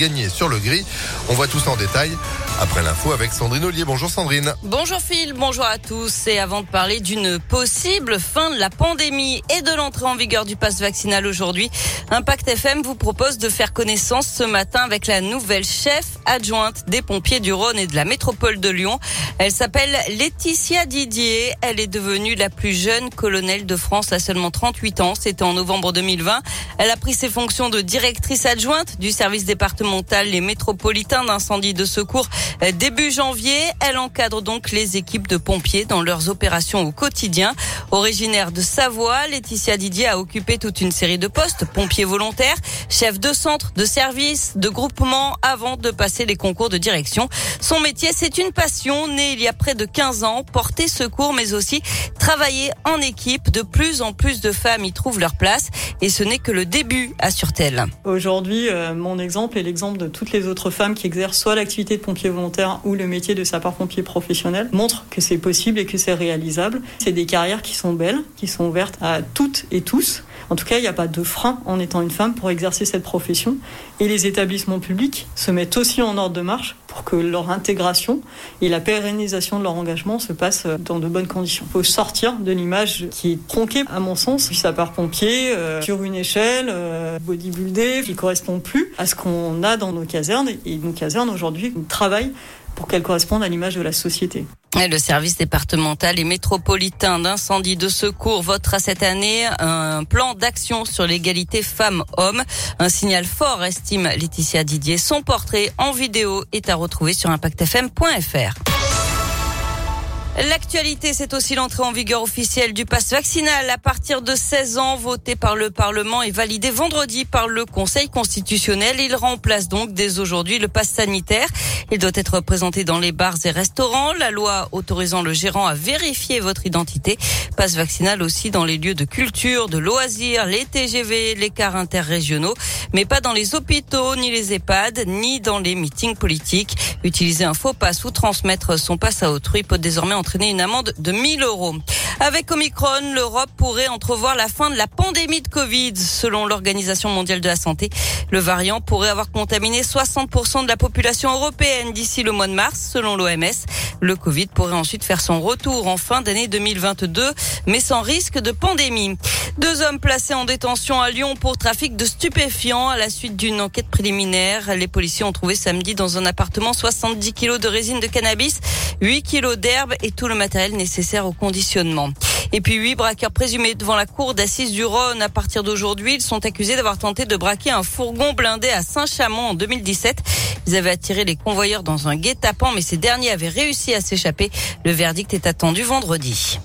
gagné sur le gris. On voit tout ça en détail après l'info avec Sandrine Ollier. Bonjour Sandrine. Bonjour Phil, bonjour à tous. Et avant de parler d'une possible fin de la pandémie et de l'entrée en vigueur du pass vaccinal aujourd'hui, Impact FM vous propose de faire connaissance ce matin avec la nouvelle chef adjointe des pompiers du Rhône et de la métropole de Lyon. Elle s'appelle Laetitia Didier. Elle est devenue la plus jeune colonelle de France à seulement 38 ans. C'était en novembre 2020. Elle a pris ses fonctions de directrice adjointe du service départemental les métropolitains d'incendie de secours euh, début janvier. Elle encadre donc les équipes de pompiers dans leurs opérations au quotidien. Originaire de Savoie, Laetitia Didier a occupé toute une série de postes, pompiers volontaires, chef de centre, de service, de groupement, avant de passer les concours de direction. Son métier, c'est une passion née il y a près de 15 ans, porter secours, mais aussi travailler en équipe. De plus en plus de femmes y trouvent leur place et ce n'est que le début, assure-t-elle. Aujourd'hui, euh, mon exemple est l'exemple exemple de toutes les autres femmes qui exercent soit l'activité de pompier volontaire ou le métier de sapeur-pompier professionnel montrent que c'est possible et que c'est réalisable. C'est des carrières qui sont belles, qui sont ouvertes à toutes et tous. En tout cas, il n'y a pas de frein en étant une femme pour exercer cette profession. Et les établissements publics se mettent aussi en ordre de marche pour que leur intégration et la pérennisation de leur engagement se passent dans de bonnes conditions. Il faut sortir de l'image qui est tronquée, à mon sens, du sapeur-pompier euh, sur une échelle euh, bodybuildée qui correspond plus à ce qu'on a dans nos casernes. Et nos casernes aujourd'hui travaillent pour qu'elles correspondent à l'image de la société. le service départemental et métropolitain d'incendie de secours votera cette année un plan d'action sur l'égalité femmes-hommes. Un signal fort, estime Laetitia Didier. Son portrait en vidéo est à retrouver sur impactfm.fr. L'actualité, c'est aussi l'entrée en vigueur officielle du pass vaccinal à partir de 16 ans, voté par le Parlement et validé vendredi par le Conseil constitutionnel. Il remplace donc dès aujourd'hui le pass sanitaire. Il doit être présenté dans les bars et restaurants. La loi autorisant le gérant à vérifier votre identité. Passe vaccinal aussi dans les lieux de culture, de loisirs, les TGV, les cars interrégionaux, mais pas dans les hôpitaux, ni les EHPAD, ni dans les meetings politiques. Utiliser un faux passe ou transmettre son passe à autrui peut désormais entraîner une amende de 1000 euros. Avec Omicron, l'Europe pourrait entrevoir la fin de la pandémie de Covid. Selon l'Organisation mondiale de la santé, le variant pourrait avoir contaminé 60% de la population européenne d'ici le mois de mars, selon l'OMS. Le Covid pourrait ensuite faire son retour en fin d'année 2022, mais sans risque de pandémie. Deux hommes placés en détention à Lyon pour trafic de stupéfiants à la suite d'une enquête préliminaire. Les policiers ont trouvé samedi dans un appartement 70 kilos de résine de cannabis, 8 kilos d'herbe et tout le matériel nécessaire au conditionnement. Et puis huit braqueurs présumés devant la cour d'assises du Rhône à partir d'aujourd'hui. Ils sont accusés d'avoir tenté de braquer un fourgon blindé à Saint-Chamond en 2017. Ils avaient attiré les convoyeurs dans un guet-apens, mais ces derniers avaient réussi à s'échapper. Le verdict est attendu vendredi.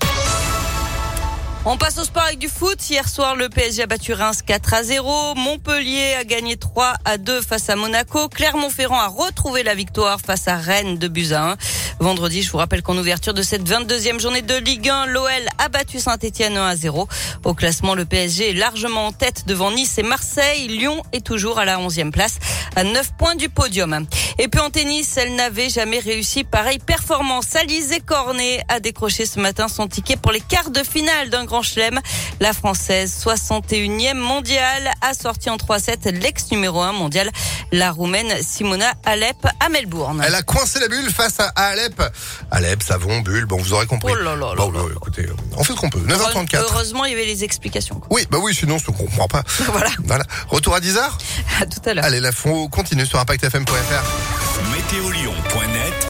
On passe au sport avec du foot. Hier soir, le PSG a battu Reims 4 à 0. Montpellier a gagné 3 à 2 face à Monaco. Clermont-Ferrand a retrouvé la victoire face à Rennes de buts 1. Vendredi, je vous rappelle qu'en ouverture de cette 22e journée de Ligue 1, l'OL a battu Saint-Etienne 1 à 0. Au classement, le PSG est largement en tête devant Nice et Marseille. Lyon est toujours à la 11e place à 9 points du podium. Et puis en tennis, elle n'avait jamais réussi pareille performance. Alizé Cornet a décroché ce matin son ticket pour les quarts de finale d'un grand chelem. La française, 61e mondiale, a sorti en 3-7 l'ex numéro 1 mondial, la roumaine Simona Alep à Melbourne. Elle a coincé la bulle face à Alep. Alep, savon, bulle, bon, vous aurez compris. Oh là là bon, écoutez, on fait ce qu'on peut. 9h34. Heureusement, il y avait les explications. Oui, bah oui, sinon, on ne comprend pas. voilà. Voilà. Retour à 10h À tout à l'heure. Allez, la fond continue sur ImpactFM.fr. Météolion.net